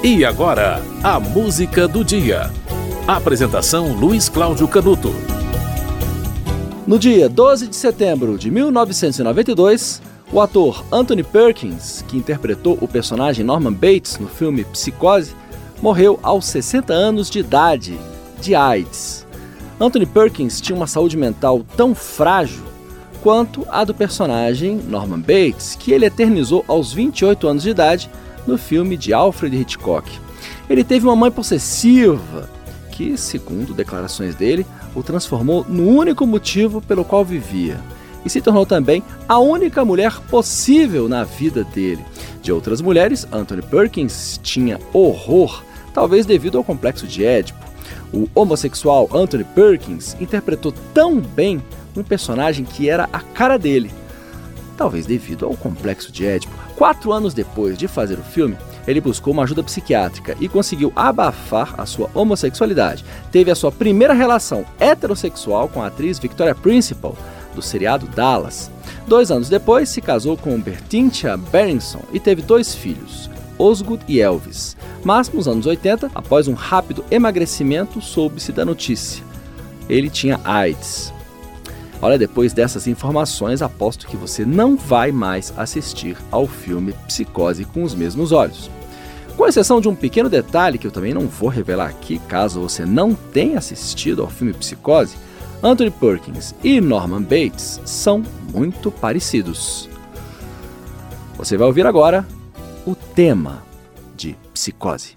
E agora, a música do dia. Apresentação Luiz Cláudio Canuto. No dia 12 de setembro de 1992, o ator Anthony Perkins, que interpretou o personagem Norman Bates no filme Psicose, morreu aos 60 anos de idade, de AIDS. Anthony Perkins tinha uma saúde mental tão frágil quanto a do personagem Norman Bates, que ele eternizou aos 28 anos de idade no filme de Alfred Hitchcock. Ele teve uma mãe possessiva que, segundo declarações dele, o transformou no único motivo pelo qual vivia e se tornou também a única mulher possível na vida dele. De outras mulheres, Anthony Perkins tinha horror, talvez devido ao complexo de Édipo. O homossexual Anthony Perkins interpretou tão bem um personagem que era a cara dele, talvez devido ao complexo de Édipo. Quatro anos depois de fazer o filme, ele buscou uma ajuda psiquiátrica e conseguiu abafar a sua homossexualidade. Teve a sua primeira relação heterossexual com a atriz Victoria Principal, do seriado Dallas. Dois anos depois, se casou com Bertintia Berenson e teve dois filhos, Osgood e Elvis. Mas nos anos 80, após um rápido emagrecimento, soube-se da notícia. Ele tinha AIDS. Olha, depois dessas informações, aposto que você não vai mais assistir ao filme Psicose com os mesmos olhos. Com exceção de um pequeno detalhe que eu também não vou revelar aqui, caso você não tenha assistido ao filme Psicose, Anthony Perkins e Norman Bates são muito parecidos. Você vai ouvir agora o tema de Psicose.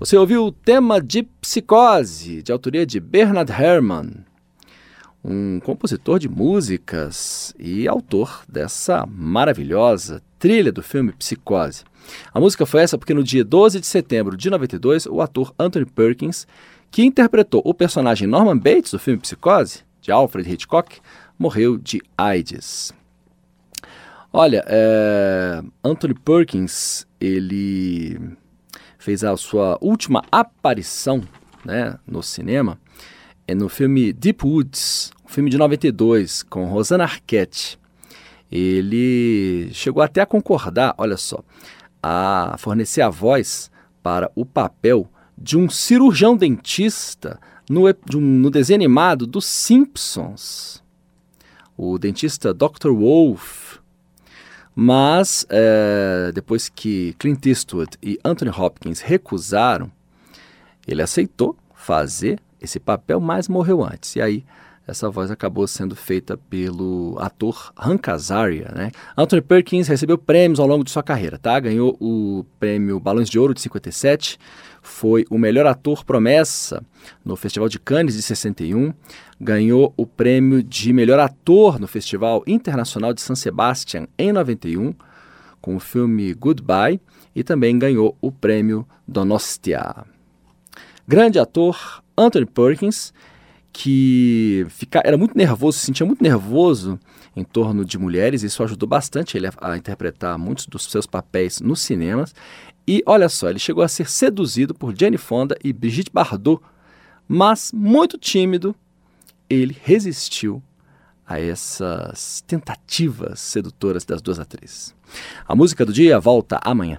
Você ouviu o tema de Psicose, de autoria de Bernard Herrmann, um compositor de músicas e autor dessa maravilhosa trilha do filme Psicose. A música foi essa porque no dia 12 de setembro de 92, o ator Anthony Perkins, que interpretou o personagem Norman Bates do filme Psicose, de Alfred Hitchcock, morreu de AIDS. Olha, é, Anthony Perkins, ele fez a sua última aparição né, no cinema é no filme Deep Woods, um filme de 92, com Rosanna Arquette. Ele chegou até a concordar, olha só, a fornecer a voz para o papel de um cirurgião dentista no, no desenho animado dos Simpsons. O dentista Dr. Wolf mas, é, depois que Clint Eastwood e Anthony Hopkins recusaram, ele aceitou fazer esse papel, mas morreu antes. E aí essa voz acabou sendo feita pelo ator Hank Azaria, né? Anthony Perkins recebeu prêmios ao longo de sua carreira, tá? Ganhou o prêmio Balões de Ouro de 57, foi o melhor ator promessa no Festival de Cannes de 61, ganhou o prêmio de melhor ator no Festival Internacional de San Sebastián em 91, com o filme Goodbye, e também ganhou o prêmio Donostia. Grande ator Anthony Perkins, que fica, era muito nervoso, se sentia muito nervoso em torno de mulheres, isso ajudou bastante ele a, a interpretar muitos dos seus papéis nos cinemas. E olha só, ele chegou a ser seduzido por Jane Fonda e Brigitte Bardot, mas muito tímido, ele resistiu a essas tentativas sedutoras das duas atrizes. A música do dia volta amanhã.